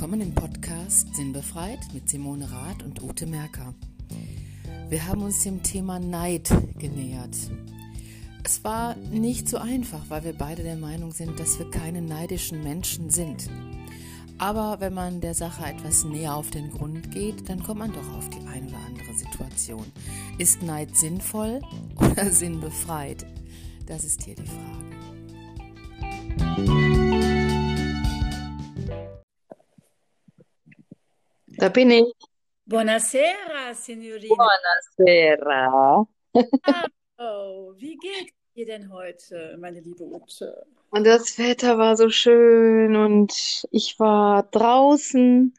willkommen im Podcast Sinnbefreit mit Simone Rath und Ute Merker. Wir haben uns dem Thema Neid genähert. Es war nicht so einfach, weil wir beide der Meinung sind, dass wir keine neidischen Menschen sind. Aber wenn man der Sache etwas näher auf den Grund geht, dann kommt man doch auf die eine oder andere Situation. Ist Neid sinnvoll oder sinnbefreit? Das ist hier die Frage. Da bin ich. Buonasera, Signorina. Buonasera. Oh, wie geht's dir denn heute, meine liebe Ute? Und das Wetter war so schön und ich war draußen,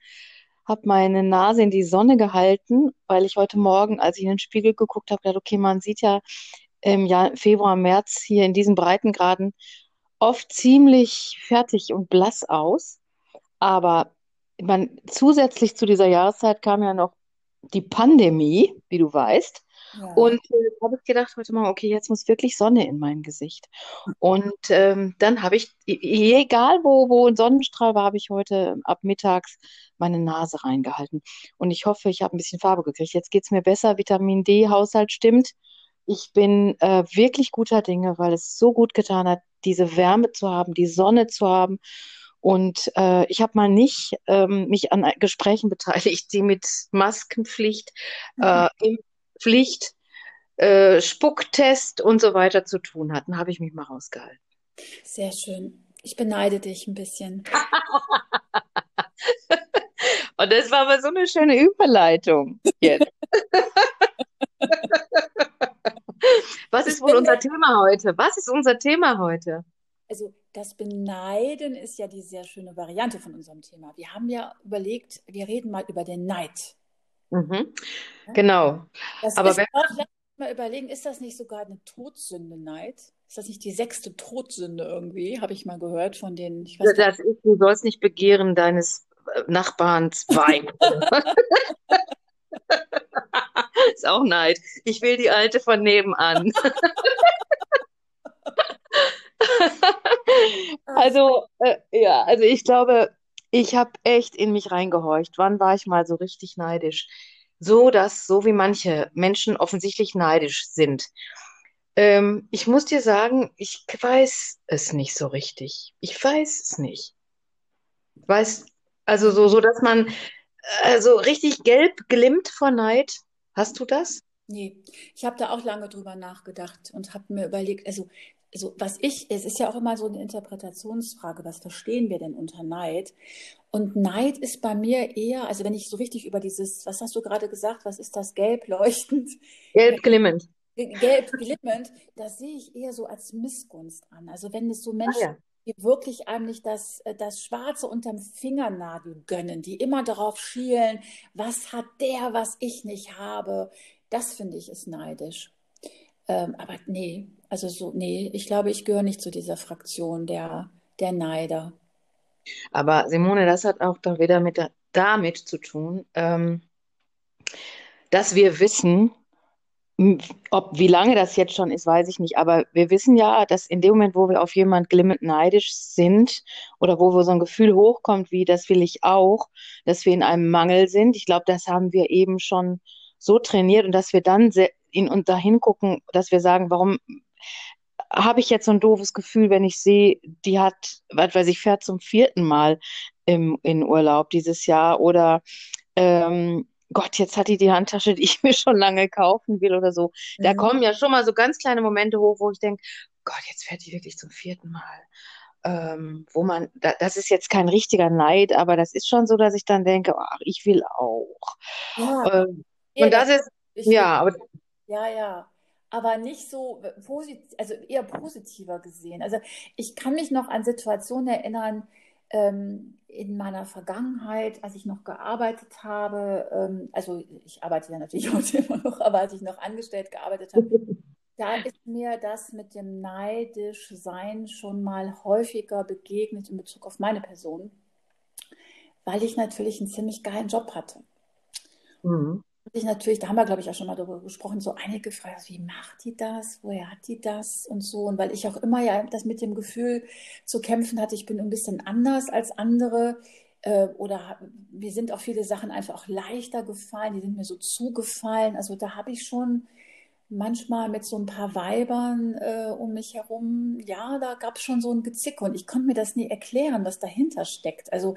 habe meine Nase in die Sonne gehalten, weil ich heute Morgen, als ich in den Spiegel geguckt habe, gedacht, okay, man sieht ja im Jahr, Februar, März hier in diesen Breitengraden oft ziemlich fertig und blass aus. Aber man, zusätzlich zu dieser Jahreszeit kam ja noch die Pandemie, wie du weißt. Ja. Und äh, habe ich gedacht heute Morgen, okay, jetzt muss wirklich Sonne in mein Gesicht. Und ähm, dann habe ich, egal wo, wo ein Sonnenstrahl war, habe ich heute ab mittags meine Nase reingehalten. Und ich hoffe, ich habe ein bisschen Farbe gekriegt. Jetzt geht es mir besser, Vitamin D-Haushalt stimmt. Ich bin äh, wirklich guter Dinge, weil es so gut getan hat, diese Wärme zu haben, die Sonne zu haben. Und äh, ich habe mal nicht ähm, mich an Gesprächen beteiligt, die mit Maskenpflicht, äh, mhm. Impfpflicht, äh, Spucktest und so weiter zu tun hatten. Habe ich mich mal rausgehalten. Sehr schön. Ich beneide dich ein bisschen. und das war aber so eine schöne Überleitung jetzt. Was ist wohl unser Thema heute? Was ist unser Thema heute? Also das Beneiden ist ja die sehr schöne Variante von unserem Thema. Wir haben ja überlegt, wir reden mal über den Neid. Mhm. Ja? Genau. Das Aber ist wenn... auch, mal überlegen, ist das nicht sogar eine Todsünde, Neid? Ist das nicht die sechste Todsünde irgendwie? Habe ich mal gehört von den. Ich weiß das ist, du sollst nicht begehren deines äh, Nachbarns Wein. ist auch Neid. Ich will die alte von nebenan. also, äh, ja, also ich glaube, ich habe echt in mich reingehorcht. Wann war ich mal so richtig neidisch? So, dass, so wie manche Menschen offensichtlich neidisch sind. Ähm, ich muss dir sagen, ich weiß es nicht so richtig. Ich weiß es nicht. Weiß, also so, so, dass man also richtig gelb glimmt vor Neid. Hast du das? Nee, ich habe da auch lange drüber nachgedacht und habe mir überlegt, also also was ich, es ist ja auch immer so eine Interpretationsfrage, was verstehen wir denn unter Neid? Und Neid ist bei mir eher, also wenn ich so richtig über dieses, was hast du gerade gesagt, was ist das, gelb leuchtend? Gelb glimmend. Gelb glimmend, das sehe ich eher so als Missgunst an. Also wenn es so Menschen, ah, ja. die wirklich eigentlich das, äh, das Schwarze unterm Fingernagel gönnen, die immer darauf schielen, was hat der, was ich nicht habe, das finde ich ist neidisch. Ähm, aber nee, also so, nee, ich glaube, ich gehöre nicht zu dieser Fraktion der, der Neider. Aber Simone, das hat auch dann wieder mit damit zu tun, ähm, dass wir wissen, ob wie lange das jetzt schon ist, weiß ich nicht. Aber wir wissen ja, dass in dem Moment, wo wir auf jemand glimmend neidisch sind oder wo wir so ein Gefühl hochkommt, wie das will ich auch, dass wir in einem Mangel sind. Ich glaube, das haben wir eben schon so trainiert und dass wir dann in und dahin gucken, dass wir sagen, warum habe ich jetzt so ein doofes Gefühl, wenn ich sehe, die hat, was weiß ich, fährt zum vierten Mal im, in Urlaub dieses Jahr oder ähm, Gott, jetzt hat die die Handtasche, die ich mir schon lange kaufen will oder so. Mhm. Da kommen ja schon mal so ganz kleine Momente hoch, wo ich denke, Gott, jetzt fährt die wirklich zum vierten Mal. Ähm, wo man, da, das ist jetzt kein richtiger Neid, aber das ist schon so, dass ich dann denke, ach, ich will auch. Ja. Ähm, ja, und das, das ist, ja, aber ja, ja. Aber nicht so positiv, also eher positiver gesehen. Also ich kann mich noch an Situationen erinnern, ähm, in meiner Vergangenheit, als ich noch gearbeitet habe, ähm, also ich arbeite ja natürlich heute immer noch, aber als ich noch angestellt gearbeitet habe, da ist mir das mit dem neidisch Sein schon mal häufiger begegnet in Bezug auf meine Person, weil ich natürlich einen ziemlich geilen Job hatte. Mhm sich natürlich, da haben wir, glaube ich, auch schon mal darüber gesprochen, so einige gefragt, wie macht die das, woher hat die das und so. Und weil ich auch immer ja das mit dem Gefühl zu kämpfen hatte, ich bin ein bisschen anders als andere, Äh, oder mir sind auch viele Sachen einfach auch leichter gefallen, die sind mir so zugefallen. Also da habe ich schon manchmal mit so ein paar Weibern äh, um mich herum, ja, da gab es schon so ein Gezick und ich konnte mir das nie erklären, was dahinter steckt. Also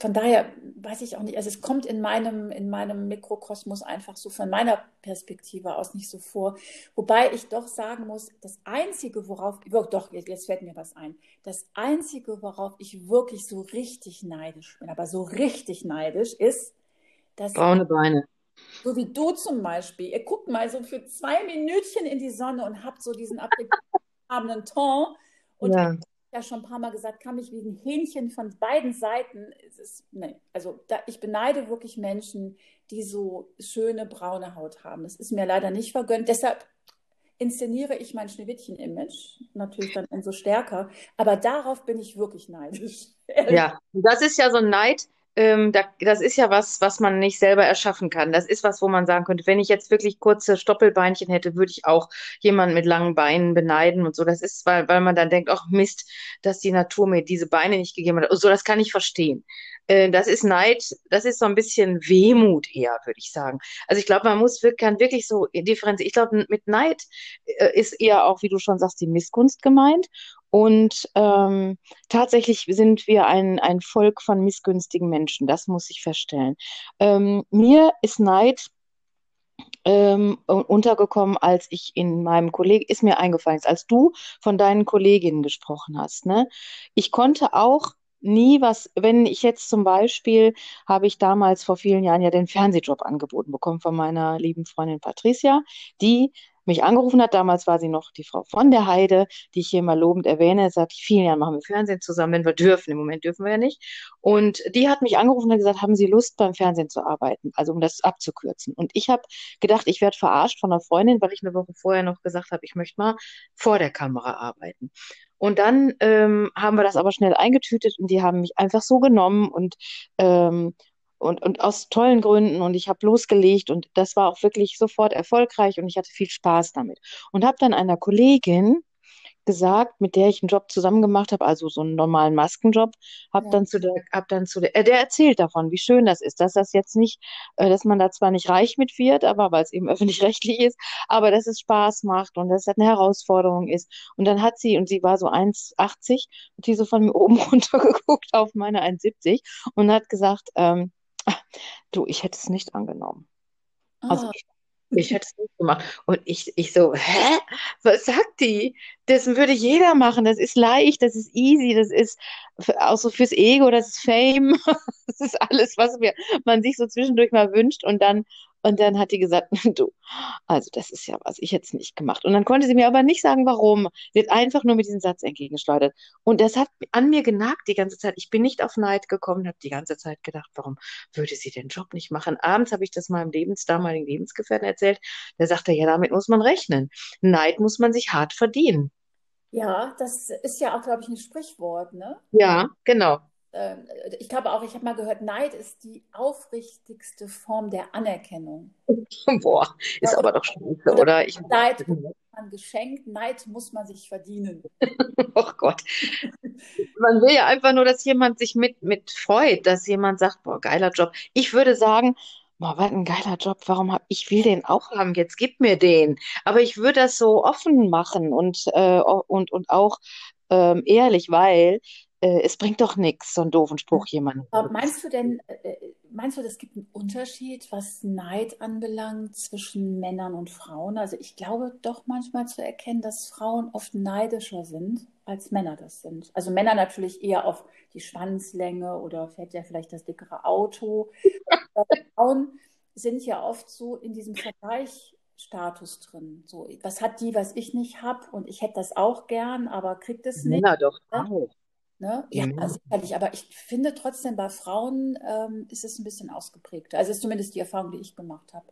von daher weiß ich auch nicht, also es kommt in meinem, in meinem Mikrokosmos einfach so von meiner Perspektive aus nicht so vor. Wobei ich doch sagen muss, das Einzige, worauf, doch, jetzt fällt mir was ein, das Einzige, worauf ich wirklich so richtig neidisch bin, aber so richtig neidisch ist, dass. Braune Beine. So wie du zum Beispiel. Ihr guckt mal so für zwei Minütchen in die Sonne und habt so diesen abgehabenen Ton. Und ja. Ich ja schon ein paar Mal gesagt, kann mich wie ein Hähnchen von beiden Seiten. Ist, nee, also da, ich beneide wirklich Menschen, die so schöne braune Haut haben. Das ist mir leider nicht vergönnt. Deshalb inszeniere ich mein Schneewittchen-Image natürlich dann umso stärker. Aber darauf bin ich wirklich neidisch. Ja, das ist ja so ein Neid, ähm, da, das ist ja was, was man nicht selber erschaffen kann. Das ist was, wo man sagen könnte, wenn ich jetzt wirklich kurze Stoppelbeinchen hätte, würde ich auch jemanden mit langen Beinen beneiden und so. Das ist, weil, weil man dann denkt, ach Mist, dass die Natur mir diese Beine nicht gegeben hat. So, das kann ich verstehen. Äh, das ist Neid, das ist so ein bisschen Wehmut eher, würde ich sagen. Also ich glaube, man muss kann wirklich so differenzieren. Ich glaube, mit Neid äh, ist eher auch, wie du schon sagst, die Missgunst gemeint. Und ähm, tatsächlich sind wir ein, ein Volk von missgünstigen Menschen, das muss ich feststellen. Ähm, mir ist Neid ähm, untergekommen, als ich in meinem Kollegen, ist mir eingefallen, als du von deinen Kolleginnen gesprochen hast. Ne? Ich konnte auch nie was, wenn ich jetzt zum Beispiel, habe ich damals vor vielen Jahren ja den Fernsehjob angeboten bekommen von meiner lieben Freundin Patricia, die mich angerufen hat. Damals war sie noch die Frau von der Heide, die ich hier mal lobend erwähne. Seit vielen Jahren machen wir Fernsehen zusammen, wenn wir dürfen. Im Moment dürfen wir ja nicht. Und die hat mich angerufen und gesagt, haben Sie Lust, beim Fernsehen zu arbeiten? Also um das abzukürzen. Und ich habe gedacht, ich werde verarscht von einer Freundin, weil ich eine Woche vorher noch gesagt habe, ich möchte mal vor der Kamera arbeiten. Und dann ähm, haben wir das aber schnell eingetütet und die haben mich einfach so genommen und ähm, und, und aus tollen Gründen und ich habe losgelegt und das war auch wirklich sofort erfolgreich und ich hatte viel Spaß damit. Und habe dann einer Kollegin gesagt, mit der ich einen Job zusammen gemacht habe, also so einen normalen Maskenjob, habe ja. dann zu der, hab dann zu der, äh, der erzählt davon, wie schön das ist, dass das jetzt nicht, äh, dass man da zwar nicht reich mit wird, aber weil es eben öffentlich-rechtlich ist, aber dass es Spaß macht und dass das eine Herausforderung ist. Und dann hat sie, und sie war so 1,80, und sie so von mir oben runter geguckt auf meine 1,70 und hat gesagt, ähm, du, ich hätte es nicht angenommen. Also ah. ich, ich hätte es nicht gemacht. Und ich, ich so, hä? Was sagt die? Das würde jeder machen. Das ist leicht, das ist easy, das ist auch so fürs Ego, das ist Fame. Das ist alles, was mir, man sich so zwischendurch mal wünscht. Und dann und dann hat die gesagt, du, also das ist ja was, ich hätte es nicht gemacht. Und dann konnte sie mir aber nicht sagen, warum. Sie hat einfach nur mit diesem Satz entgegengeschleudert. Und das hat an mir genagt die ganze Zeit. Ich bin nicht auf Neid gekommen, habe die ganze Zeit gedacht, warum würde sie den Job nicht machen? Abends habe ich das meinem Lebens, damaligen Lebensgefährten erzählt. Der sagte, ja, damit muss man rechnen. Neid muss man sich hart verdienen. Ja, das ist ja auch, glaube ich, ein Sprichwort, ne? Ja, genau. Ähm, ich glaube auch, ich habe mal gehört, Neid ist die aufrichtigste Form der Anerkennung. Boah, ist ja, aber doch scheiße, oder? Ich, Neid muss man geschenkt, Neid muss man sich verdienen. oh Gott. Man will ja einfach nur, dass jemand sich mit, mit freut, dass jemand sagt, boah, geiler Job. Ich würde sagen, boah, was ein geiler Job, warum hab ich will den auch haben, jetzt gib mir den. Aber ich würde das so offen machen und, äh, und, und auch ähm, ehrlich, weil äh, es bringt doch nichts, so einen doofen Spruch jemandem. Meinst du denn, äh, äh, meinst du, es gibt einen Unterschied, was Neid anbelangt zwischen Männern und Frauen? Also ich glaube doch manchmal zu erkennen, dass Frauen oft neidischer sind, als Männer das sind. Also Männer natürlich eher auf die Schwanzlänge oder fährt ja vielleicht das dickere Auto. Frauen sind ja oft so in diesem Vergleichsstatus drin. So, was hat die, was ich nicht habe und ich hätte das auch gern, aber kriegt es nicht. Männer doch auch. Ne? Ja, mhm. sicherlich. Aber ich finde trotzdem, bei Frauen ähm, ist es ein bisschen ausgeprägt. Also ist zumindest die Erfahrung, die ich gemacht habe.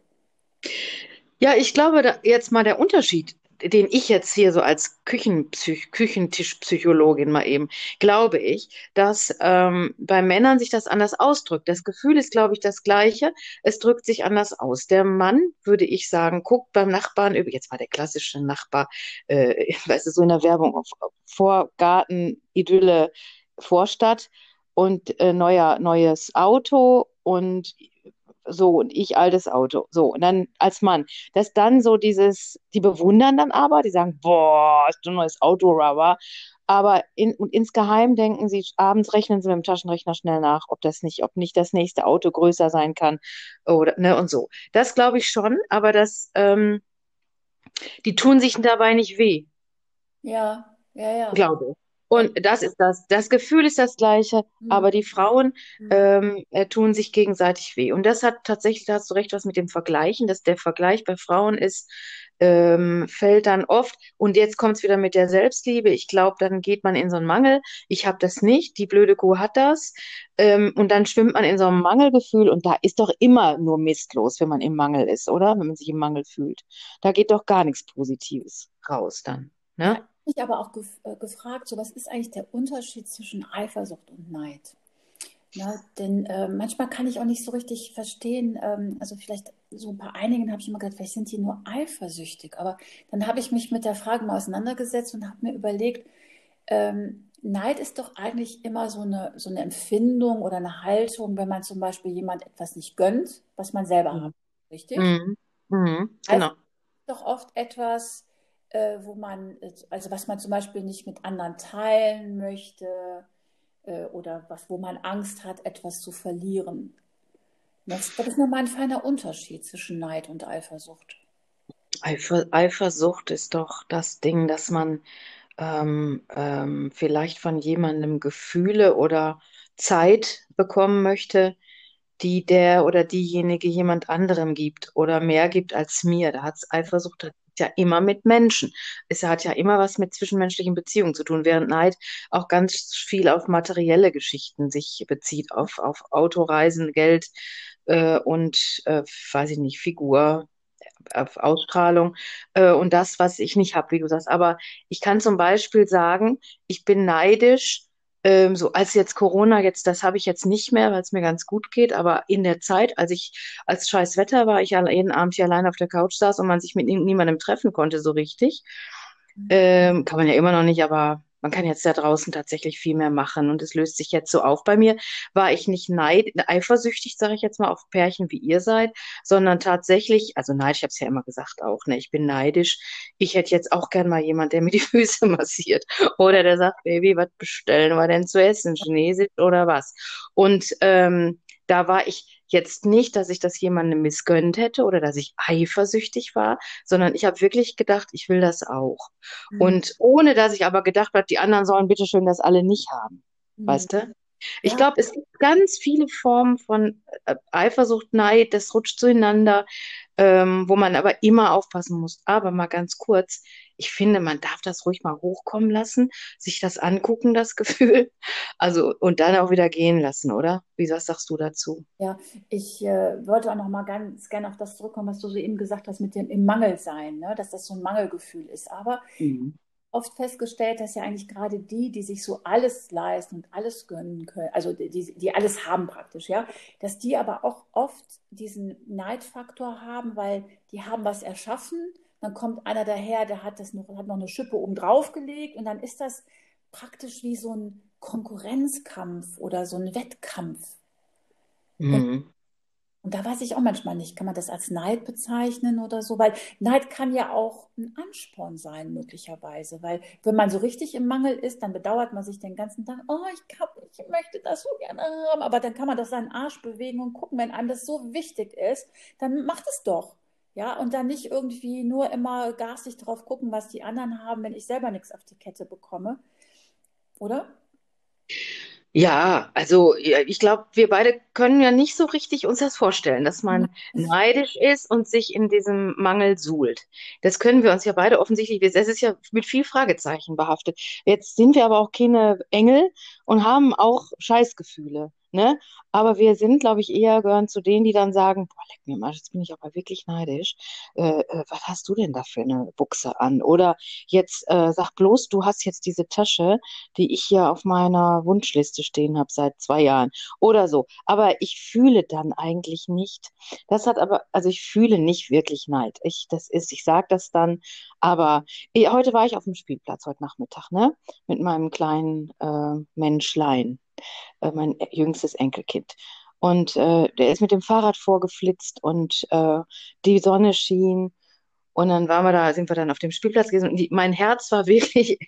Ja, ich glaube, da jetzt mal der Unterschied den ich jetzt hier so als Küchenpsych Küchentischpsychologin mal eben, glaube ich, dass ähm, bei Männern sich das anders ausdrückt. Das Gefühl ist, glaube ich, das gleiche. Es drückt sich anders aus. Der Mann, würde ich sagen, guckt beim Nachbarn, jetzt mal der klassische Nachbar, äh, weißt du, so in der Werbung auf, Vorgarten, Idylle, Vorstadt und äh, neuer, neues Auto und so und ich altes Auto. So, und dann als Mann. Dass dann so dieses, die bewundern dann aber, die sagen, boah, ist du ein neues Auto, Rubber. Aber in, und insgeheim denken sie, abends rechnen sie mit dem Taschenrechner schnell nach, ob das nicht, ob nicht das nächste Auto größer sein kann oder ne und so. Das glaube ich schon, aber das, ähm, die tun sich dabei nicht weh. Ja, ja, ja. Glaube. Und das ist das. Das Gefühl ist das gleiche, Mhm. aber die Frauen Mhm. ähm, äh, tun sich gegenseitig weh. Und das hat tatsächlich, da hast du recht, was mit dem Vergleichen, dass der Vergleich bei Frauen ist, ähm, fällt dann oft. Und jetzt kommt es wieder mit der Selbstliebe. Ich glaube, dann geht man in so einen Mangel. Ich habe das nicht. Die blöde Kuh hat das. Ähm, und dann schwimmt man in so einem Mangelgefühl. Und da ist doch immer nur Mist los, wenn man im Mangel ist, oder? Wenn man sich im Mangel fühlt. Da geht doch gar nichts Positives raus dann. Ne? Mich aber auch gef äh, gefragt, so was ist eigentlich der Unterschied zwischen Eifersucht und Neid? Ja, denn äh, manchmal kann ich auch nicht so richtig verstehen, ähm, also vielleicht so bei einigen habe ich immer gedacht, vielleicht sind die nur eifersüchtig, aber dann habe ich mich mit der Frage mal auseinandergesetzt und habe mir überlegt, ähm, Neid ist doch eigentlich immer so eine, so eine Empfindung oder eine Haltung, wenn man zum Beispiel jemand etwas nicht gönnt, was man selber Mhm. hat, richtig? Mhm. Mhm. Genau. doch oft etwas, äh, wo man, also was man zum Beispiel nicht mit anderen teilen möchte äh, oder was, wo man Angst hat, etwas zu verlieren. Das, das ist nochmal ein feiner Unterschied zwischen Neid und Eifersucht. Eifer, Eifersucht ist doch das Ding, dass man ähm, ähm, vielleicht von jemandem Gefühle oder Zeit bekommen möchte, die der oder diejenige jemand anderem gibt oder mehr gibt als mir. Da hat Eifersucht ja immer mit Menschen. Es hat ja immer was mit zwischenmenschlichen Beziehungen zu tun, während Neid auch ganz viel auf materielle Geschichten sich bezieht, auf, auf Autoreisen, Geld äh, und, äh, weiß ich nicht, Figur, auf Ausstrahlung äh, und das, was ich nicht habe, wie du sagst. Aber ich kann zum Beispiel sagen, ich bin neidisch, ähm, so als jetzt Corona, jetzt, das habe ich jetzt nicht mehr, weil es mir ganz gut geht, aber in der Zeit, als ich, als scheiß Wetter war, ich jeden Abend hier allein auf der Couch saß und man sich mit nie- niemandem treffen konnte, so richtig, ähm, kann man ja immer noch nicht, aber man kann jetzt da draußen tatsächlich viel mehr machen und es löst sich jetzt so auf. Bei mir war ich nicht neid, eifersüchtig, sage ich jetzt mal, auf Pärchen, wie ihr seid, sondern tatsächlich, also neidisch, ich habe es ja immer gesagt auch, ne, ich bin neidisch. Ich hätte jetzt auch gern mal jemand, der mir die Füße massiert oder der sagt, Baby, was bestellen wir denn zu essen, Chinesisch oder was? Und ähm, da war ich jetzt nicht, dass ich das jemandem missgönnt hätte oder dass ich eifersüchtig war, sondern ich habe wirklich gedacht, ich will das auch. Mhm. Und ohne dass ich aber gedacht habe, die anderen sollen bitteschön das alle nicht haben. Mhm. Weißt du? Ich Ja. glaube, es gibt ganz viele Formen von äh, Eifersucht, Neid, das rutscht zueinander, ähm, wo man aber immer aufpassen muss. Aber mal ganz kurz, ich finde, man darf das ruhig mal hochkommen lassen, sich das angucken, das Gefühl. Also, und dann auch wieder gehen lassen, oder? Wie was sagst du dazu? Ja, ich äh, wollte auch noch mal ganz gerne auf das zurückkommen, was du so eben gesagt hast mit dem im Mangel sein, ne? dass das so ein Mangelgefühl ist. Aber oft festgestellt, dass ja eigentlich gerade die, die sich so alles leisten und alles gönnen können, also die, die, die alles haben praktisch, ja, dass die aber auch oft diesen Neidfaktor haben, weil die haben was erschaffen, dann kommt einer daher, der hat das noch, hat noch eine Schippe oben drauf gelegt und dann ist das praktisch wie so ein Konkurrenzkampf oder so ein Wettkampf. Mhm. Und da weiß ich auch manchmal nicht, kann man das als Neid bezeichnen oder so? Weil Neid kann ja auch ein Ansporn sein, möglicherweise. Weil wenn man so richtig im Mangel ist, dann bedauert man sich den ganzen Tag, oh, ich, kann, ich möchte das so gerne haben. Aber dann kann man doch seinen Arsch bewegen und gucken, wenn einem das so wichtig ist, dann macht es doch. Ja, und dann nicht irgendwie nur immer garstig drauf gucken, was die anderen haben, wenn ich selber nichts auf die Kette bekomme. Oder? Ja, also ich glaube, wir beide können ja nicht so richtig uns das vorstellen, dass man neidisch ist und sich in diesem Mangel suhlt. Das können wir uns ja beide offensichtlich, das ist ja mit viel Fragezeichen behaftet. Jetzt sind wir aber auch keine Engel und haben auch Scheißgefühle, ne? Aber wir sind, glaube ich, eher gehören zu denen, die dann sagen, boah, leck mir mal, jetzt bin ich aber wirklich neidisch. Äh, äh, was hast du denn da für eine Buchse an? Oder jetzt äh, sag bloß, du hast jetzt diese Tasche, die ich hier auf meiner Wunschliste stehen habe seit zwei Jahren oder so. Aber ich fühle dann eigentlich nicht. Das hat aber, also ich fühle nicht wirklich Neid. Ich, das ist, ich sage das dann, aber eh, heute war ich auf dem Spielplatz heute Nachmittag, ne? Mit meinem kleinen äh, Menschlein. Äh, mein jüngstes Enkelkind. Und äh, der ist mit dem Fahrrad vorgeflitzt und äh, die Sonne schien. Und dann waren wir da, sind wir dann auf dem Spielplatz gewesen. Und die, mein Herz war wirklich,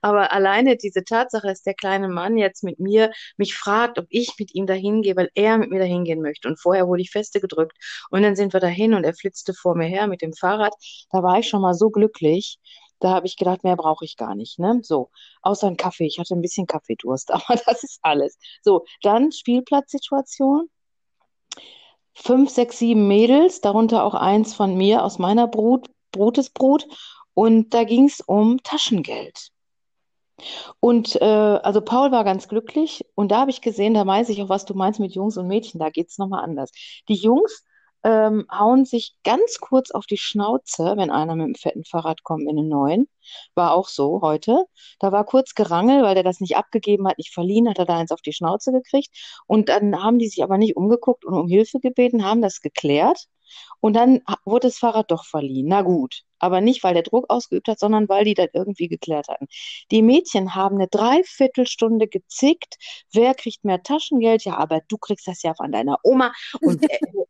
aber alleine diese Tatsache, dass der kleine Mann jetzt mit mir mich fragt, ob ich mit ihm dahin gehe, weil er mit mir dahin gehen möchte. Und vorher wurde ich feste gedrückt. Und dann sind wir dahin und er flitzte vor mir her mit dem Fahrrad. Da war ich schon mal so glücklich. Da habe ich gedacht, mehr brauche ich gar nicht. Ne? So, außer ein Kaffee. Ich hatte ein bisschen Kaffeedurst, aber das ist alles. So, dann Spielplatzsituation. Fünf, sechs, sieben Mädels, darunter auch eins von mir aus meiner Brut, Brutesbrut. Und da ging es um Taschengeld. Und äh, also Paul war ganz glücklich und da habe ich gesehen, da weiß ich auch, was du meinst mit Jungs und Mädchen, da geht es nochmal anders. Die Jungs ähm, hauen sich ganz kurz auf die Schnauze, wenn einer mit einem fetten Fahrrad kommt in einen neuen. War auch so heute. Da war kurz Gerangel, weil der das nicht abgegeben hat, nicht verliehen, hat er da eins auf die Schnauze gekriegt. Und dann haben die sich aber nicht umgeguckt und um Hilfe gebeten, haben das geklärt. Und dann wurde das Fahrrad doch verliehen. Na gut. Aber nicht, weil der Druck ausgeübt hat, sondern weil die das irgendwie geklärt hatten. Die Mädchen haben eine Dreiviertelstunde gezickt. Wer kriegt mehr Taschengeld? Ja, aber du kriegst das ja von deiner Oma. Und äh,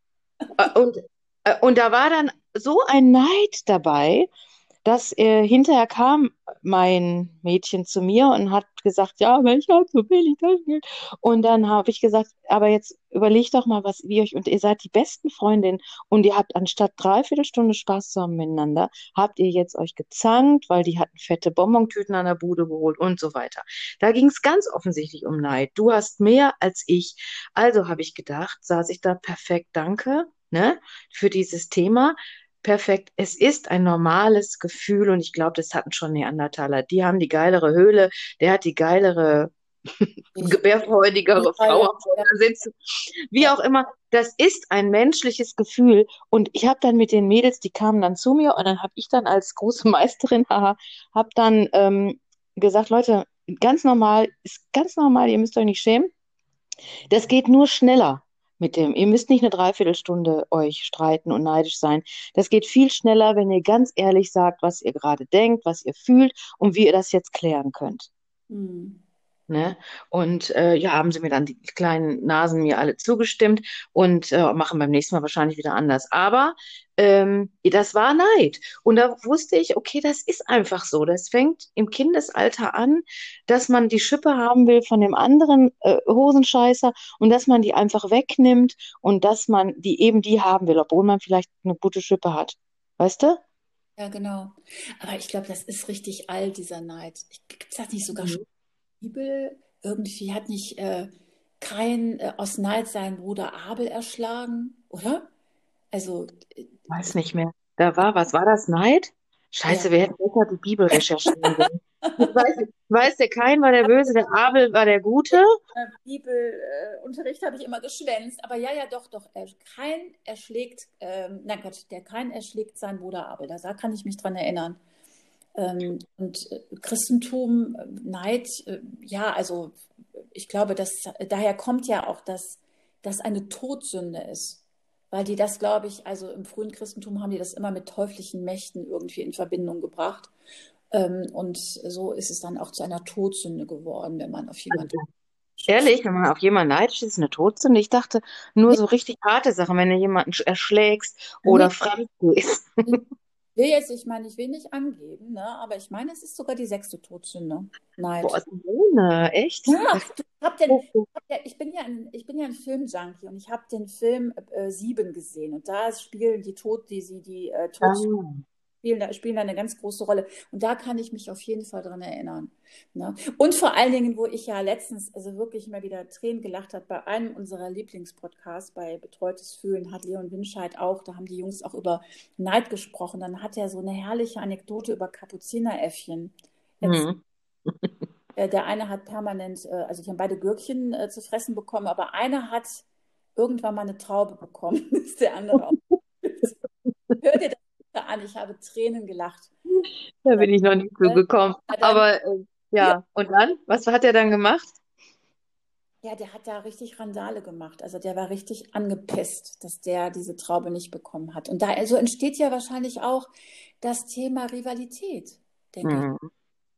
und, äh, und da war dann so ein Neid dabei, dass äh, hinterher kam mein Mädchen zu mir und hat gesagt, ja, aber ich habe so wenig Taschengeld. Und dann habe ich gesagt, aber jetzt überlegt doch mal, was wie euch und ihr seid die besten Freundinnen und ihr habt anstatt dreiviertel Stunde Spaß zusammen miteinander, habt ihr jetzt euch gezankt, weil die hatten fette Bonbontüten an der Bude geholt und so weiter. Da ging es ganz offensichtlich um Neid. Du hast mehr als ich. Also habe ich gedacht, saß ich da perfekt, danke, ne, für dieses Thema perfekt. Es ist ein normales Gefühl und ich glaube, das hatten schon Neandertaler. Die haben die geilere Höhle, der hat die geilere, gebärfreudigere Frau sitzen. Wie auch immer, das ist ein menschliches Gefühl. Und ich habe dann mit den Mädels, die kamen dann zu mir und dann habe ich dann als große Meisterin, haha, habe dann ähm, gesagt, Leute, ganz normal, ist ganz normal, ihr müsst euch nicht schämen. Das geht nur schneller mit dem. Ihr müsst nicht eine Dreiviertelstunde euch streiten und neidisch sein. Das geht viel schneller, wenn ihr ganz ehrlich sagt, was ihr gerade denkt, was ihr fühlt und wie ihr das jetzt klären könnt. Mhm. Ne? Und äh, ja, haben sie mir dann die kleinen Nasen mir alle zugestimmt und äh, machen beim nächsten Mal wahrscheinlich wieder anders. Aber ähm, das war Neid. Und da wusste ich, okay, das ist einfach so. Das fängt im Kindesalter an, dass man die Schippe haben will von dem anderen äh, Hosenscheißer und dass man die einfach wegnimmt und dass man die eben die haben will, obwohl man vielleicht eine gute Schippe hat. Weißt du? Ja, genau. Aber ich glaube, das ist richtig alt, dieser Neid. Gibt es das nicht sogar mhm. schon Bibel? Irgendwie hat nicht äh, Kain äh, aus Neid seinen Bruder Abel erschlagen, oder? Also. Äh, Weiß nicht mehr. Da war was. War das Neid? Scheiße, ja. wir hätten besser die Bibel recherchieren sollen. weiß, weiß, der Kain war der Böse, der Abel war der Gute. Äh, Bibelunterricht habe ich immer geschwänzt, aber ja, ja, doch, doch. Kain erschlägt, ähm, nein Gott, der Kain erschlägt seinen Bruder Abel. Da kann ich mich dran erinnern. Ähm, und äh, Christentum, äh, Neid, äh, ja, also ich glaube, dass daher kommt ja auch, dass das eine Todsünde ist. Weil die das, glaube ich, also im frühen Christentum haben die das immer mit teuflischen Mächten irgendwie in Verbindung gebracht. Ähm, und so ist es dann auch zu einer Todsünde geworden, wenn man auf jemanden. Also, ehrlich, wenn man auf jemanden neidisch ist, ist eine Todsünde. Ich dachte nur so richtig harte Sachen, wenn du jemanden erschlägst oder nee. fremd gehst. Will jetzt, ich meine, ich will nicht angeben, ne, aber ich meine, es ist sogar die sechste Todsünde. Nein. Boah, Simone, echt? Ja, ich, hab den, hab ja, ich, bin ja ein, ich bin ja ein Filmjunkie und ich habe den Film äh, Sieben gesehen und da spielen die Tod, die sie die äh, Todsünde. Ah spielen da, spielen da eine ganz große Rolle. Und da kann ich mich auf jeden Fall dran erinnern. Ne? Und vor allen Dingen, wo ich ja letztens also wirklich immer wieder Tränen gelacht habe, bei einem unserer Lieblingspodcasts, bei Betreutes Fühlen, hat Leon Winscheid auch, da haben die Jungs auch über Neid gesprochen. Dann hat er so eine herrliche Anekdote über Kapuzineräffchen. Mhm. Äh, der eine hat permanent, äh, also die haben beide Gürkchen äh, zu fressen bekommen, aber einer hat irgendwann mal eine Traube bekommen, ist der andere auch. Hör dir das an, ich habe Tränen gelacht. Da bin ich noch nicht so gekommen. Aber äh, ja. ja, und dann? Was hat er dann gemacht? Ja, der hat da richtig Randale gemacht. Also der war richtig angepisst, dass der diese Traube nicht bekommen hat. Und da also entsteht ja wahrscheinlich auch das Thema Rivalität, denke mhm. ich.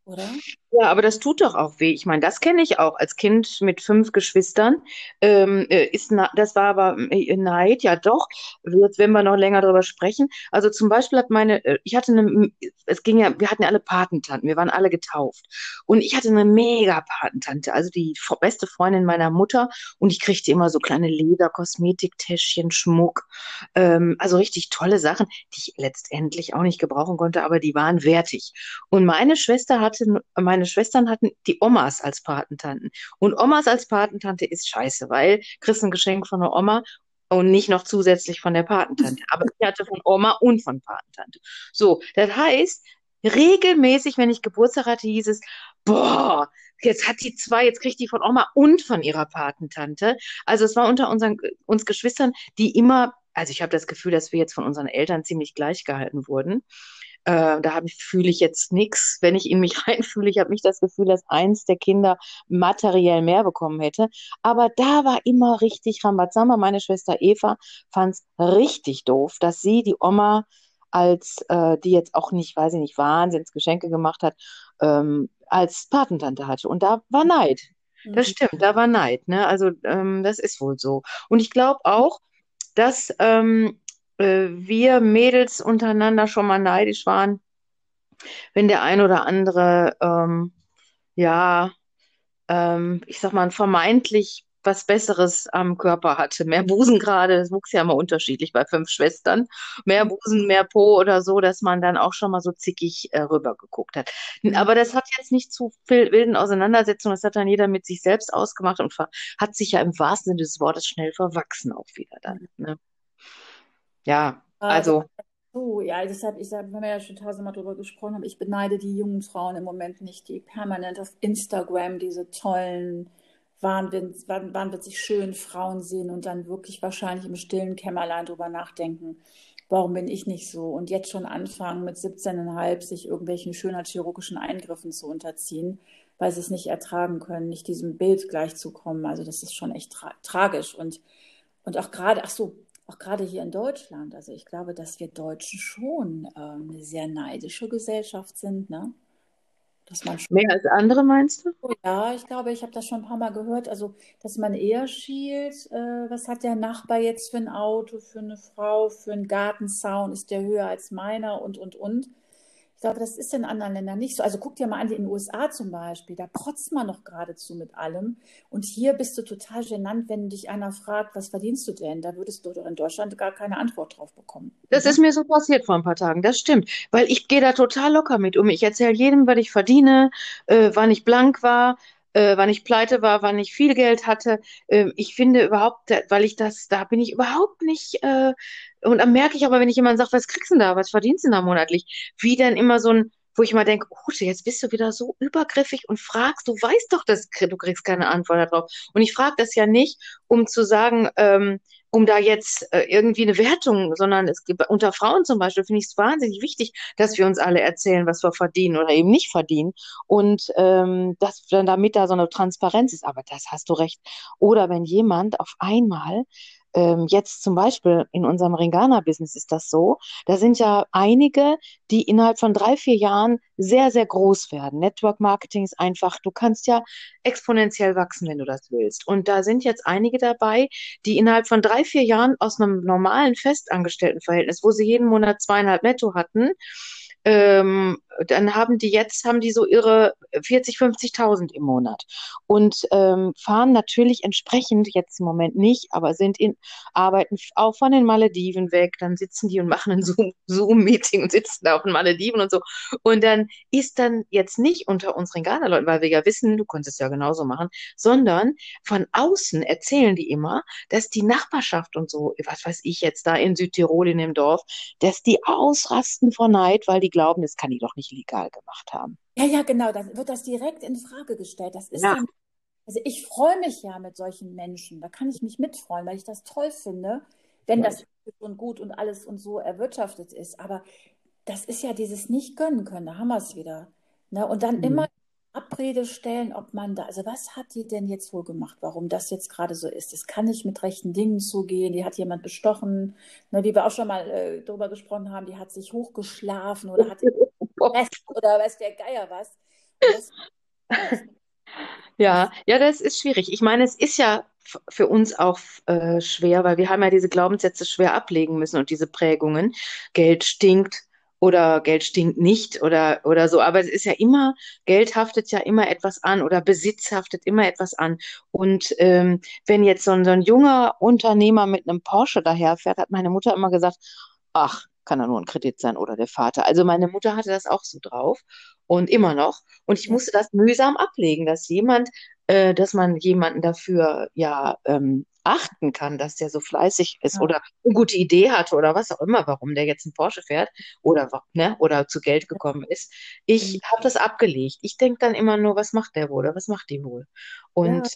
Oder? Ja, aber das tut doch auch weh. Ich meine, das kenne ich auch als Kind mit fünf Geschwistern. Ähm, äh, ist das war aber äh, Neid, ja doch. Jetzt, wenn wir noch länger darüber sprechen. Also zum Beispiel hat meine, äh, ich hatte eine, es ging ja, wir hatten ja alle Patentanten, wir waren alle getauft. Und ich hatte eine mega Patentante, also die beste Freundin meiner Mutter. Und ich kriegte immer so kleine Leder, Kosmetiktäschchen, Schmuck. Ähm, also richtig tolle Sachen, die ich letztendlich auch nicht gebrauchen konnte, aber die waren wertig. Und meine Schwester hatte, meine Schwestern hatten die Omas als Patentanten. Und Omas als Patentante ist scheiße, weil kriegst ein Geschenk von der Oma und nicht noch zusätzlich von der Patentante. Aber ich hatte von Oma und von Patentante. So, das heißt, regelmäßig, wenn ich Geburtstag hatte, hieß es, boah, jetzt hat die zwei, jetzt kriegt die von Oma und von ihrer Patentante. Also es war unter unseren, uns Geschwistern, die immer, also ich habe das Gefühl, dass wir jetzt von unseren Eltern ziemlich gleich gehalten wurden. Äh, da ich, fühle ich jetzt nichts. Wenn ich in mich reinfühle, ich habe nicht das Gefühl, dass eins der Kinder materiell mehr bekommen hätte. Aber da war immer richtig Rambazamba. Meine Schwester Eva fand es richtig doof, dass sie die Oma als, äh, die jetzt auch nicht, weiß ich nicht, Wahnsinnsgeschenke gemacht hat, ähm, als Patentante hatte. Und da war Neid. Das mhm. stimmt, da war Neid. Ne? Also ähm, das ist wohl so. Und ich glaube auch, dass ähm, äh, wir Mädels untereinander schon mal neidisch waren, wenn der ein oder andere, ähm, ja, ähm, ich sag mal, vermeintlich was Besseres am Körper hatte. Mehr Busen gerade, das wuchs ja immer unterschiedlich bei fünf Schwestern. Mehr Busen, mehr Po oder so, dass man dann auch schon mal so zickig äh, rübergeguckt hat. Aber das hat jetzt nicht zu viel wilden Auseinandersetzungen, das hat dann jeder mit sich selbst ausgemacht und hat sich ja im wahrsten Sinne des Wortes schnell verwachsen auch wieder dann. Ne? Ja, also. Oh, ja, deshalb, ich sage, wenn wir ja schon tausendmal drüber gesprochen haben, ich beneide die jungen Frauen im Moment nicht, die permanent auf Instagram diese tollen, wahnwitzig, wahnwitzig schönen Frauen sehen und dann wirklich wahrscheinlich im stillen Kämmerlein drüber nachdenken, warum bin ich nicht so? Und jetzt schon anfangen, mit 17,5 sich irgendwelchen schönheitschirurgischen Eingriffen zu unterziehen, weil sie es nicht ertragen können, nicht diesem Bild gleichzukommen. Also das ist schon echt tra tragisch. Und, und auch gerade, ach so, auch gerade hier in Deutschland, also ich glaube, dass wir Deutschen schon ähm, eine sehr neidische Gesellschaft sind, ne? Dass man Mehr als andere meinst du? Oh ja, ich glaube, ich habe das schon ein paar Mal gehört, also dass man eher schielt, äh, was hat der Nachbar jetzt für ein Auto, für eine Frau, für einen Gartenzaun, ist der höher als meiner und, und, und. Ich glaube, das ist in anderen Ländern nicht so. Also guck dir mal an, in den USA zum Beispiel, da protzt man noch geradezu mit allem. Und hier bist du total genannt, wenn dich einer fragt, was verdienst du denn? Da würdest du doch in Deutschland gar keine Antwort drauf bekommen. Das ist mir so passiert vor ein paar Tagen, das stimmt. Weil ich gehe da total locker mit um. Ich erzähle jedem, was ich verdiene, äh, wann ich blank war, äh, wann ich pleite war, wann ich viel Geld hatte. Äh, ich finde überhaupt, weil ich das, da bin ich überhaupt nicht äh, und dann merke ich aber, wenn ich jemand sagt, was kriegst du denn da, was verdienst du denn da monatlich, wie dann immer so ein, wo ich mal denke, oh, jetzt bist du wieder so übergriffig und fragst, du weißt doch, dass du kriegst keine Antwort darauf. Und ich frage das ja nicht, um zu sagen, ähm, um da jetzt äh, irgendwie eine Wertung, sondern es gibt unter Frauen zum Beispiel finde ich es wahnsinnig wichtig, dass wir uns alle erzählen, was wir verdienen oder eben nicht verdienen und ähm, dass dann damit da so eine Transparenz ist. Aber das hast du recht. Oder wenn jemand auf einmal ähm, jetzt zum Beispiel in unserem Ringana-Business ist das so, da sind ja einige, die innerhalb von drei, vier Jahren sehr, sehr groß werden. Network Marketing ist einfach, du kannst ja exponentiell wachsen, wenn du das willst. Und da sind jetzt einige dabei, die innerhalb von drei, vier Jahren aus einem normalen Festangestelltenverhältnis, wo sie jeden Monat zweieinhalb netto hatten, ähm, dann haben die jetzt, haben die so ihre 40, 50.000 im Monat und ähm, fahren natürlich entsprechend, jetzt im Moment nicht, aber sind in, arbeiten auch von den Malediven weg, dann sitzen die und machen ein Zoom-Meeting und sitzen da auf den Malediven und so. Und dann ist dann jetzt nicht unter unseren Ghana-Leuten, weil wir ja wissen, du konntest es ja genauso machen, sondern von außen erzählen die immer, dass die Nachbarschaft und so, was weiß ich jetzt da in Südtirol in dem Dorf, dass die ausrasten vor Neid, weil die glauben, das kann die doch nicht legal gemacht haben. Ja, ja, genau. Dann wird das direkt in Frage gestellt. Das ist ja. dann, also ich freue mich ja mit solchen Menschen. Da kann ich mich mitfreuen, weil ich das toll finde, wenn ja. das und gut und alles und so erwirtschaftet ist. Aber das ist ja dieses nicht gönnen können. Da haben wir es wieder. Ne? Und dann mhm. immer Abrede stellen, ob man da, also was hat die denn jetzt wohl gemacht, warum das jetzt gerade so ist? Das kann nicht mit rechten Dingen zugehen, die hat jemand bestochen, ne, wie wir auch schon mal äh, darüber gesprochen haben, die hat sich hochgeschlafen oder hat oder weiß der Geier was. Das, Ja, ja, das ist schwierig. Ich meine, es ist ja für uns auch äh, schwer, weil wir haben ja diese Glaubenssätze schwer ablegen müssen und diese Prägungen. Geld stinkt oder Geld stinkt nicht oder, oder so. Aber es ist ja immer, Geld haftet ja immer etwas an oder Besitz haftet immer etwas an. Und ähm, wenn jetzt so ein, so ein junger Unternehmer mit einem Porsche daherfährt, hat meine Mutter immer gesagt, ach, kann ja nur ein Kredit sein oder der Vater. Also meine Mutter hatte das auch so drauf und immer noch. Und ich musste das mühsam ablegen, dass jemand, äh, dass man jemanden dafür ja ähm, achten kann, dass der so fleißig ist ja, oder eine gute Idee hatte oder was auch immer, warum der jetzt einen Porsche fährt oder ne, oder zu Geld gekommen ist. Ich ja, habe das abgelegt. Ich denke dann immer nur, was macht der wohl oder was macht die wohl? ja. Und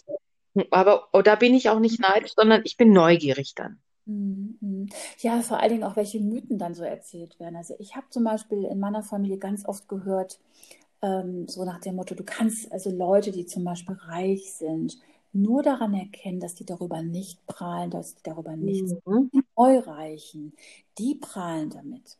aber oh, da bin ich auch nicht neidisch, sondern ich bin neugierig dann. Mhm, mhm. Ja, vor allen Dingen auch, welche Mythen dann so erzählt werden. Also ich habe zum Beispiel in meiner Familie ganz oft gehört, ähm, so nach dem Motto, du kannst also Leute, die zum Beispiel reich sind, nur daran erkennen, dass die darüber nicht prahlen, dass die darüber nichts. Mhm. Die Neureichen, die prahlen damit.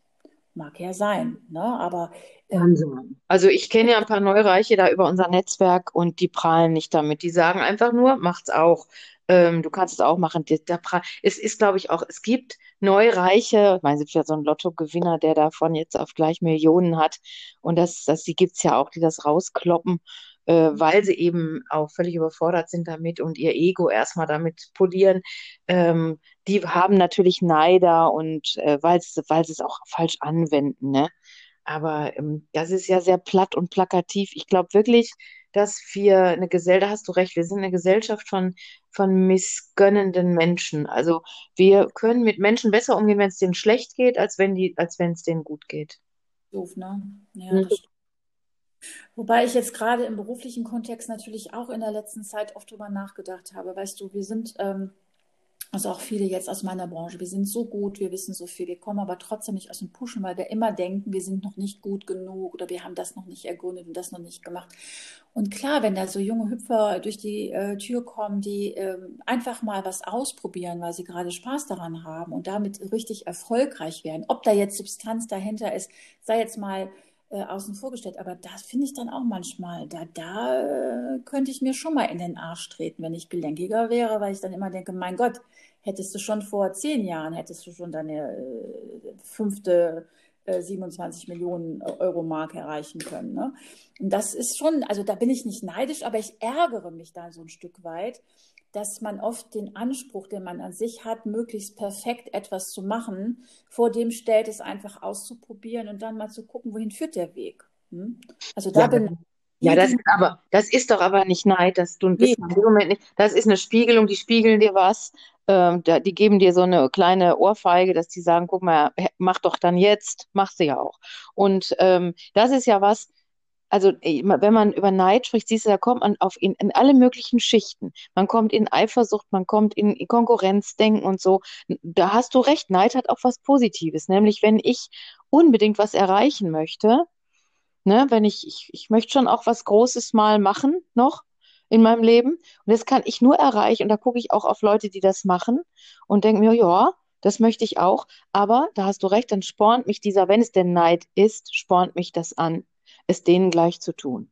Mag ja sein, ne? Aber ähm, Wahnsinn. Also ich kenne ja ein paar Neureiche da über unser Netzwerk und die prahlen nicht damit. Die sagen einfach nur, macht's auch. Ähm, du kannst es auch machen. Da es ist, glaube ich, auch, es gibt Neureiche, ich meine, es gibt ja so einen Lottogewinner, der davon jetzt auf gleich Millionen hat. Und das, das, die gibt's ja auch, die das rauskloppen, äh, weil sie eben auch völlig überfordert sind damit und ihr Ego erstmal damit polieren. Ähm, die haben natürlich Neider und äh, weil sie, es auch falsch anwenden, ne? Aber ähm, das ist ja sehr platt und plakativ. Ich glaube wirklich, dass wir eine Gesellschaft, da hast du recht, wir sind eine Gesellschaft von, von missgönnenden Menschen. Also wir können mit Menschen besser umgehen, wenn es denen schlecht geht, als wenn die, als wenn es denen gut geht. doof, ne? Ja, das stimmt. Wobei ich jetzt gerade im beruflichen Kontext natürlich auch in der letzten Zeit oft drüber nachgedacht habe. Weißt du, wir sind, ähm, also auch viele jetzt aus meiner Branche, wir sind so gut, wir wissen so viel, wir kommen aber trotzdem nicht aus dem Pushen, weil wir immer denken, wir sind noch nicht gut genug oder wir haben das noch nicht ergründet und das noch nicht gemacht. Und klar, wenn da so junge Hüpfer durch die äh, Tür kommen, die ähm, einfach mal was ausprobieren, weil sie gerade Spaß daran haben und damit richtig erfolgreich werden, ob da jetzt Substanz dahinter ist, sei jetzt mal äh, außen vor gestellt. Aber das finde ich dann auch manchmal, da, da äh, könnte ich mir schon mal in den Arsch treten, wenn ich gelenkiger wäre, weil ich dann immer denke, mein Gott, hättest du schon vor zehn Jahren, hättest du schon deine äh, fünfte äh, 27 Millionen Euro Mark erreichen können. Ne? Und das ist schon, also da bin ich nicht neidisch, aber ich ärgere mich da so ein Stück weit, dass man oft den Anspruch, den man an sich hat, möglichst perfekt etwas zu machen, vor dem stellt, es einfach auszuprobieren und dann mal zu gucken, wohin führt der Weg. Hm? Also da Ja, bin Ja, das ist aber, das ist doch aber nicht Neid, dass du bist nee, in dem Moment nicht. Das ist eine Spiegelung, die spiegeln dir was. Ähm, da, die geben dir so eine kleine Ohrfeige, dass die sagen, guck mal, mach doch dann jetzt, machst du ja auch. Und ähm, das ist ja was, also wenn man über Neid spricht, siehst du, da kommt man auf in, in alle möglichen Schichten. Man kommt in Eifersucht, man kommt in Konkurrenzdenken und so. Da hast du recht, Neid hat auch was Positives, nämlich wenn ich unbedingt was erreichen möchte, Ne, wenn ich, ich, ich möchte schon auch was Großes mal machen noch in meinem Leben. Und das kann ich nur erreichen. Und da gucke ich auch auf Leute, die das machen und denke mir, ja, das möchte ich auch. Aber da hast du recht, dann spornt mich dieser, wenn es denn Neid ist, spornt mich das an, es denen gleich zu tun.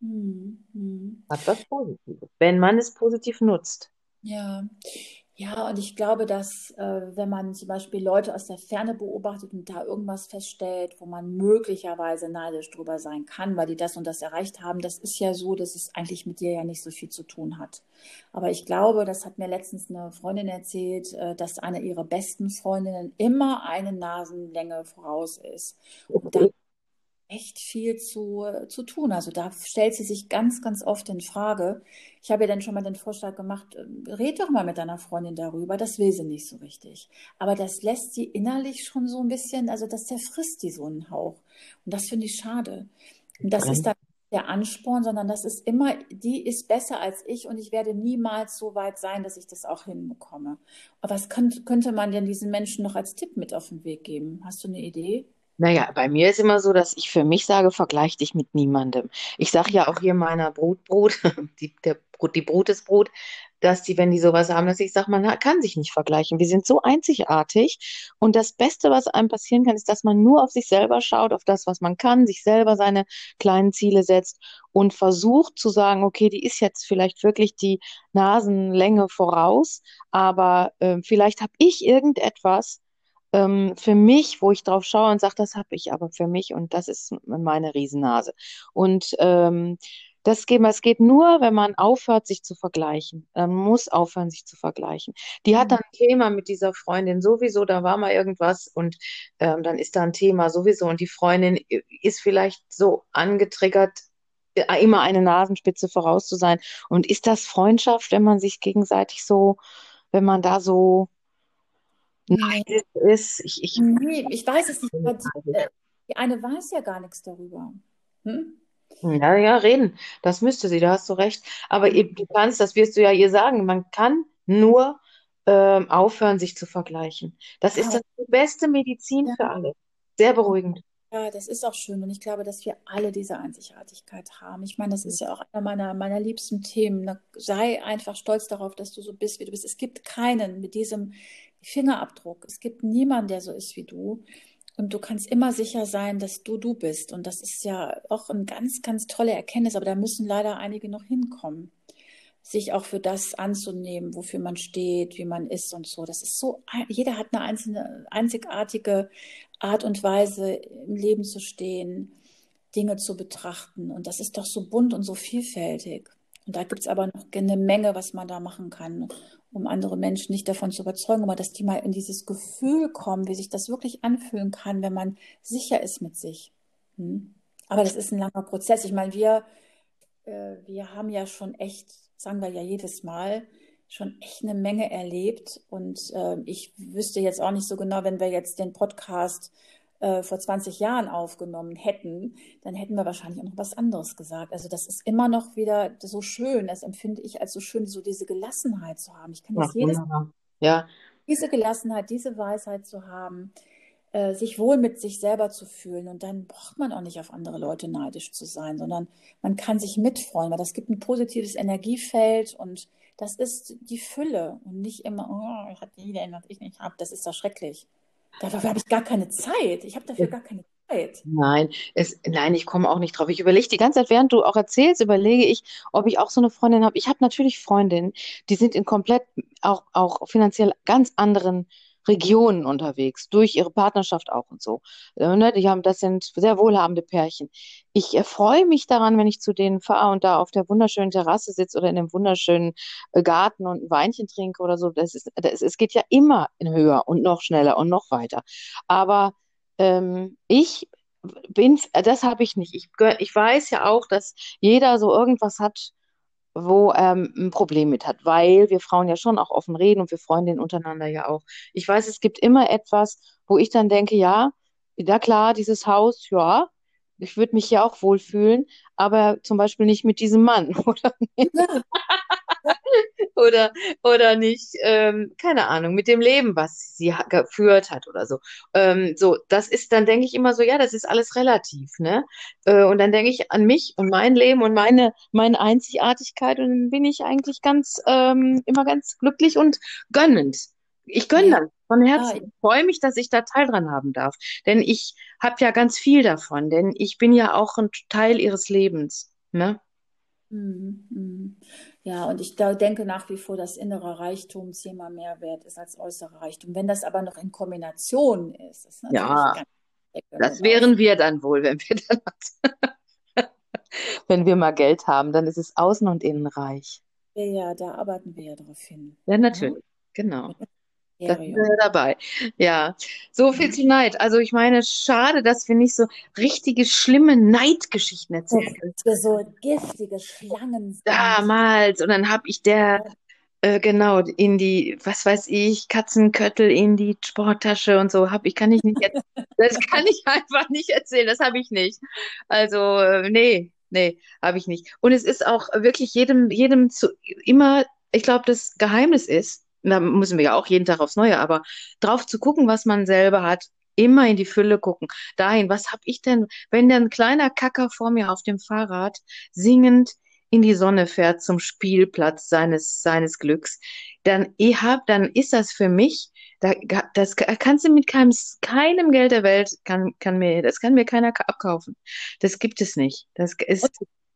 hm, hm. Hat was Positives, wenn man es positiv nutzt. Ja, ja, und ich glaube, dass äh, wenn man zum Beispiel Leute aus der Ferne beobachtet und da irgendwas feststellt, wo man möglicherweise neidisch drüber sein kann, weil die das und das erreicht haben, das ist ja so, dass es eigentlich mit dir ja nicht so viel zu tun hat. Aber ich glaube, das hat mir letztens eine Freundin erzählt, äh, dass eine ihrer besten Freundinnen immer eine Nasenlänge voraus ist. Und da echt viel zu, zu tun. Also da stellt sie sich ganz, ganz oft in Frage. Ich habe ihr dann schon mal den Vorschlag gemacht, äh, red doch mal mit deiner Freundin darüber. Das will sie nicht so richtig. Aber das lässt sie innerlich schon so ein bisschen, also das zerfrisst die so einen Hauch. Und das finde ich schade. Und das ist dann der Ansporn, sondern das ist immer, die ist besser als ich und ich werde niemals so weit sein, dass ich das auch hinbekomme. Aber was könnte, könnte man denn diesen Menschen noch als Tipp mit auf den Weg geben? Hast du eine Idee? Naja, bei mir ist immer so, dass ich für mich sage, vergleich dich mit niemandem. Ich sage ja auch hier meiner Brut, Brut, die, der Brut, die Brut ist Brut, dass die, wenn die sowas haben, dass ich sage, man kann sich nicht vergleichen. Wir sind so einzigartig. Und das Beste, was einem passieren kann, ist, dass man nur auf sich selber schaut, auf das, was man kann, sich selber seine kleinen Ziele setzt und versucht zu sagen, okay, die ist jetzt vielleicht wirklich die Nasenlänge voraus, aber äh, vielleicht habe ich irgendetwas, ähm, für mich, wo ich drauf schaue und sage, das habe ich aber für mich und das ist meine Riesennase. Und ähm, das geht, es geht nur, wenn man aufhört, sich zu vergleichen. Man muss aufhören, sich zu vergleichen. Die hat mhm. dann ein Thema mit dieser Freundin sowieso, da war mal irgendwas und ähm, dann ist da ein Thema sowieso und die Freundin ist vielleicht so angetriggert, äh, immer eine Nasenspitze voraus zu sein. Und ist das Freundschaft, wenn man sich gegenseitig so, wenn man da so Nein, ist, ich, ich, nee, ich weiß es nicht. Die, äh, die eine weiß ja gar nichts darüber. Hm? Ja, ja, reden. Das müsste sie, da hast du recht. Aber eben, du kannst, das wirst du ja ihr sagen, man kann nur ähm, aufhören, sich zu vergleichen. Das ja. ist das die beste Medizin ja. für alle. Sehr beruhigend. Ja, das ist auch schön. Und ich glaube, dass wir alle diese Einzigartigkeit haben. Ich meine, das ist ja auch einer meiner, meiner liebsten Themen. Sei einfach stolz darauf, dass du so bist, wie du bist. Es gibt keinen mit diesem Fingerabdruck. Es gibt niemanden, der so ist wie du. Und du kannst immer sicher sein, dass du du bist. Und das ist ja auch eine ganz, ganz tolle Erkenntnis. Aber da müssen leider einige noch hinkommen, sich auch für das anzunehmen, wofür man steht, wie man ist und so. Das ist so, jeder hat eine einzelne, einzigartige Art und Weise, im Leben zu stehen, Dinge zu betrachten. Und das ist doch so bunt und so vielfältig. Und da gibt es aber noch eine Menge, was man da machen kann um andere Menschen nicht davon zu überzeugen, aber dass die mal in dieses Gefühl kommen, wie sich das wirklich anfühlen kann, wenn man sicher ist mit sich. Hm? Aber das ist ein langer Prozess. Ich meine, wir, äh, wir haben ja schon echt, sagen wir ja jedes Mal, schon echt eine Menge erlebt. Und äh, ich wüsste jetzt auch nicht so genau, wenn wir jetzt den Podcast äh, vor 20 Jahren aufgenommen hätten, dann hätten wir wahrscheinlich auch noch was anderes gesagt. Also das ist immer noch wieder so schön, das empfinde ich als so schön, so diese Gelassenheit zu haben. Ich kann das ja, jedes Mal, ja. diese Gelassenheit, diese Weisheit zu haben, äh, sich wohl mit sich selber zu fühlen. Und dann braucht man auch nicht auf andere Leute neidisch zu sein, sondern man kann sich mitfreuen, weil das gibt ein positives Energiefeld und das ist die Fülle und nicht immer, oh, hat jeder, was ich nicht habe. Das ist doch schrecklich. Dafür habe ich gar keine Zeit. Ich habe dafür gar keine Zeit. Nein, es, nein, ich komme auch nicht drauf. Ich überlege die ganze Zeit, während du auch erzählst, überlege ich, ob ich auch so eine Freundin habe. Ich habe natürlich Freundinnen, die sind in komplett auch, auch finanziell ganz anderen Regionen unterwegs, durch ihre Partnerschaft auch und so. Äh, ne, die haben, das sind sehr wohlhabende Pärchen. Ich erfreue mich daran, wenn ich zu denen fahre und da auf der wunderschönen Terrasse sitze oder in einem wunderschönen äh, Garten und ein Weinchen trinke oder so. Das ist, das, es geht ja immer höher und noch schneller und noch weiter. Aber ähm, ich bin, das habe ich nicht. Ich, ich weiß ja auch, dass jeder so irgendwas hat, wo ähm, ein Problem mit hat, weil wir Frauen ja schon auch offen reden und wir Freundinnen untereinander ja auch. Ich weiß, es gibt immer etwas, wo ich dann denke, ja, ja klar, dieses Haus, ja, ich würde mich ja auch wohlfühlen, aber zum Beispiel nicht mit diesem Mann, oder? Ja. oder, oder nicht, ähm, keine Ahnung, mit dem Leben, was sie geführt hat oder so. Ähm, so, das ist, dann denke ich immer so, ja, das ist alles relativ, ne? Äh, und dann denke ich an mich und mein Leben und meine, meine Einzigartigkeit und dann bin ich eigentlich ganz, ähm, immer ganz glücklich und gönnend. Ich gönne dann von Herzen. Ja. Ich freue mich, dass ich da Teil dran haben darf. Denn ich habe ja ganz viel davon, denn ich bin ja auch ein Teil ihres Lebens. Ne? Mhm, mhm. Ja, und ich da denke nach wie vor, dass innere Reichtum zehnmal mehr wert ist als äußere Reichtum. Wenn das aber noch in Kombination ist, ist natürlich ja, das wären wir dann wohl, wenn wir dann wenn wir mal Geld haben, dann ist es außen und innen reich. Ja, ja, da arbeiten wir ja darauf hin. Ja, natürlich, ja. genau. Sind wir dabei. Ja, so viel zu Neid. Also ich meine, schade, dass wir nicht so richtige schlimme Neidgeschichten erzählen können. So giftige Schlangen. Damals. Und dann habe ich der, äh, genau, in die, was weiß ich, Katzenköttel in die Sporttasche und so. Hab ich, kann ich nicht jetzt, das kann ich einfach nicht erzählen. Das habe ich nicht. Also, äh, nee, nee, habe ich nicht. Und es ist auch wirklich jedem, jedem zu, immer, ich glaube, das Geheimnis ist, da müssen wir ja auch jeden Tag aufs Neue, aber drauf zu gucken, was man selber hat, Immer in die Fülle gucken. Dahin, was hab ich denn, wenn da ein kleiner Kacker vor mir auf dem Fahrrad singend in die Sonne fährt zum Spielplatz seines, seines Glücks, dann, ich hab, dann ist das für mich, da, das kannst du mit keinem, keinem Geld der Welt, kann, kann mir, das kann mir keiner abkaufen. Das gibt es nicht. Das ist,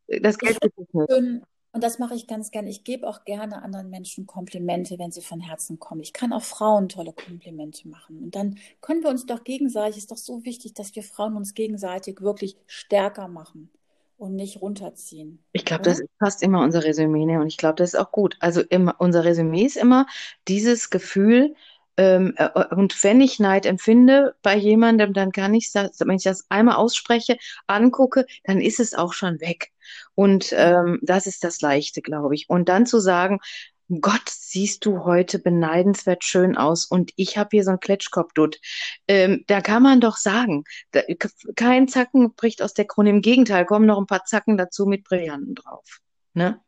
das Geld gibt es nicht. Und das mache ich ganz gern. Ich gebe auch gerne anderen Menschen Komplimente, wenn sie von Herzen kommen. Ich kann auch Frauen tolle Komplimente machen. Und dann können wir uns doch gegenseitig, ist doch so wichtig, dass wir Frauen uns gegenseitig wirklich stärker machen und nicht runterziehen. Ich glaube, das fast immer unser Resümee. Ne? Und ich glaube, das ist auch gut. Also immer, unser Resümee ist immer dieses Gefühl, ähm, äh, und wenn ich Neid empfinde bei jemandem, dann kann ich das, wenn ich das einmal ausspreche, angucke, dann ist es auch schon weg. Und ähm, das ist das Leichte, glaube ich. Und dann zu sagen, Gott, siehst du heute beneidenswert schön aus und ich habe hier so einen Kletschkopfdutt. Ähm, da kann man doch sagen, da, kein Zacken bricht aus der Krone. Im Gegenteil, kommen noch ein paar Zacken dazu mit Brillanten drauf. Ne?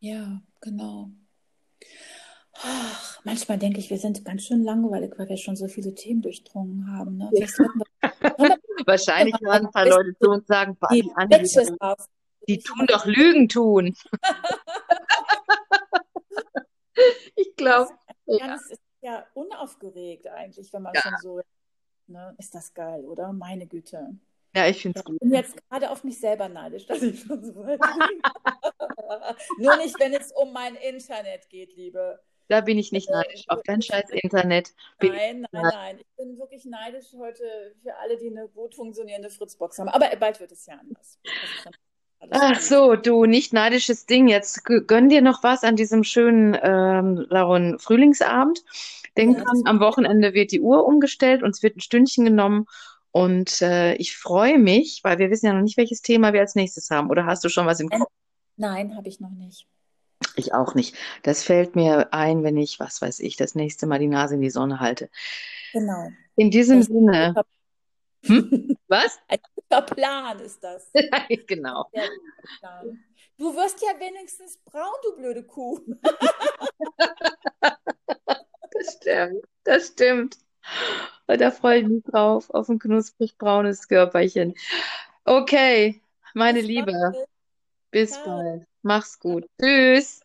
Ja, genau. Ach, manchmal denke ich, wir sind ganz schön langweilig, weil wir schon so viele Themen durchdrungen haben. Ne? Ja. Wahrscheinlich werden ein paar Leute zu uns sagen, die, die tun doch Lügen tun. ich glaube. Ja. ist ja unaufgeregt eigentlich, wenn man ja. schon so. Ne? Ist das geil, oder? Meine Güte. Ja, ich finde es gut. Ich bin jetzt gerade auf mich selber neidisch, dass ich schon so weit bin. Nur nicht, wenn es um mein Internet geht, Liebe. Da bin ich nicht neidisch. Auf dein scheiß Internet. Bin nein, nein, nein. Ich bin wirklich neidisch heute für alle, die eine gut funktionierende Fritzbox haben. Aber bald wird es ja anders. Ach so, du nicht neidisches Ding. Jetzt gönn dir noch was an diesem schönen ähm, Laron Frühlingsabend. Denk ja, dran, am Wochenende wird die Uhr umgestellt und es wird ein Stündchen genommen. Und äh, ich freue mich, weil wir wissen ja noch nicht, welches Thema wir als nächstes haben. Oder hast du schon was im Kopf? Nein, habe ich noch nicht. Ich auch nicht. Das fällt mir ein, wenn ich, was weiß ich, das nächste Mal die Nase in die Sonne halte. Genau. In diesem das Sinne. Hm? Was? Guter Plan ist das. genau. Du wirst ja wenigstens braun, du blöde Kuh. das stimmt. Das stimmt. Und da freue ich mich drauf, auf ein knusprig braunes Körperchen. Okay, meine Liebe. Bis bald. Mach's gut. Tschüss.